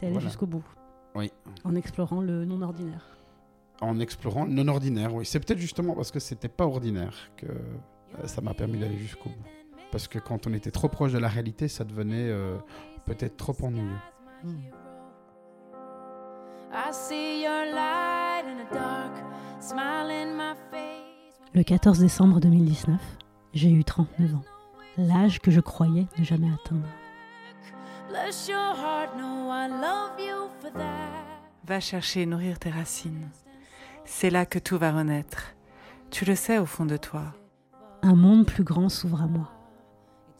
T'es allé Voilà. jusqu'au bout. Oui. En explorant le non ordinaire. En explorant le non-ordinaire, oui. C'est peut-être justement parce que c'était pas ordinaire que euh, ça m'a permis d'aller jusqu'au bout. Parce que quand on était trop proche de la réalité, ça devenait euh, peut-être trop ennuyeux. Face. Le 14 décembre 2019, j'ai eu 39 ans. L'âge que je croyais ne jamais atteindre. Bless your heart, no, I love you for that. Va chercher et nourrir tes racines. C'est là que tout va renaître. Tu le sais au fond de toi. Un monde plus grand s'ouvre à moi.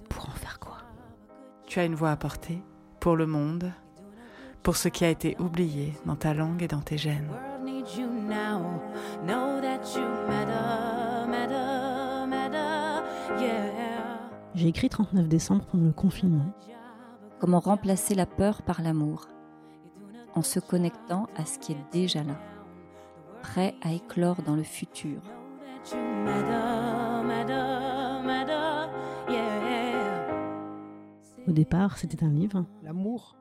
Pour en faire quoi? Tu as une voix à porter pour le monde, pour ce qui a été oublié dans ta langue et dans tes gènes. World needs you now. Know that you matter, matter, matter. Yeah. J'ai écrit 39 décembre pendant le confinement. Comment remplacer la peur par l'amour en se connectant à ce qui est déjà là, prêt à éclore dans le futur. Au départ, c'était un livre. L'amour,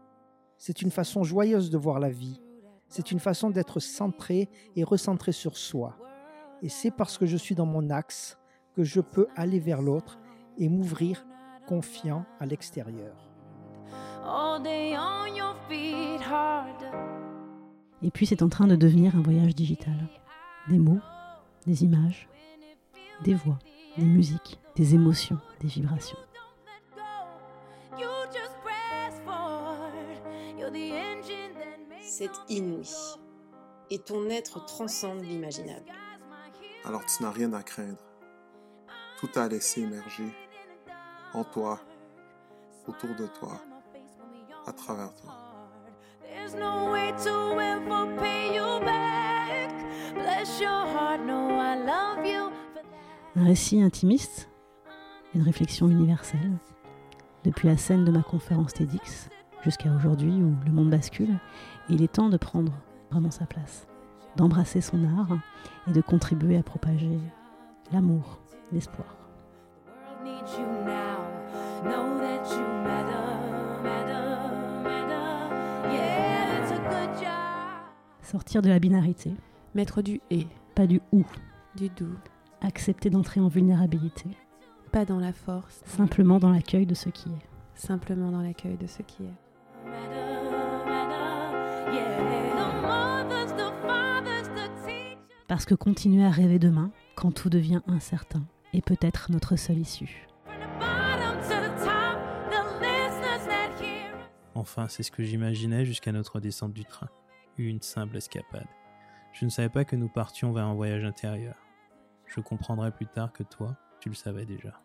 c'est une façon joyeuse de voir la vie. C'est une façon d'être centré et recentré sur soi. Et c'est parce que je suis dans mon axe que je peux aller vers l'autre et m'ouvrir confiant à l'extérieur. Et puis c'est en train de devenir un voyage digital. Des mots, des images, des voix, des musiques, des émotions, des vibrations. C'est inouï. Et ton être transcende l'imaginable. Alors tu n'as rien à craindre. Tout à laisser émerger en toi, autour de toi, à travers toi. There's no way to ever pay you back. Bless your heart, no, I love you. for that. Un récit intimiste, une réflexion universelle. Depuis la scène de ma conférence TEDx jusqu'à aujourd'hui où le monde bascule, il est temps de prendre vraiment sa place, d'embrasser son art et de contribuer à propager l'amour, l'espoir. Sortir de la binarité, Mettre du et, pas du ou, du doux, accepter d'entrer en vulnérabilité, pas dans la force, simplement dans l'accueil de ce qui est. simplement dans l'accueil de ce qui est. Parce que continuer à rêver demain, quand tout devient incertain, est peut-être notre seule issue. Enfin, c'est ce que j'imaginais jusqu'à notre descente du train. Une simple escapade. Je ne savais pas que nous partions vers un voyage intérieur. Je comprendrai plus tard que toi, tu le savais déjà.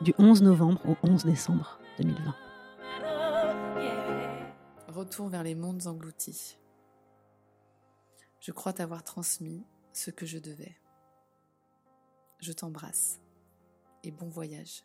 Du 11 novembre au 11 décembre 2020. Matter, yeah. Retour vers les mondes engloutis. Je crois t'avoir transmis ce que je devais. Je t'embrasse et bon voyage.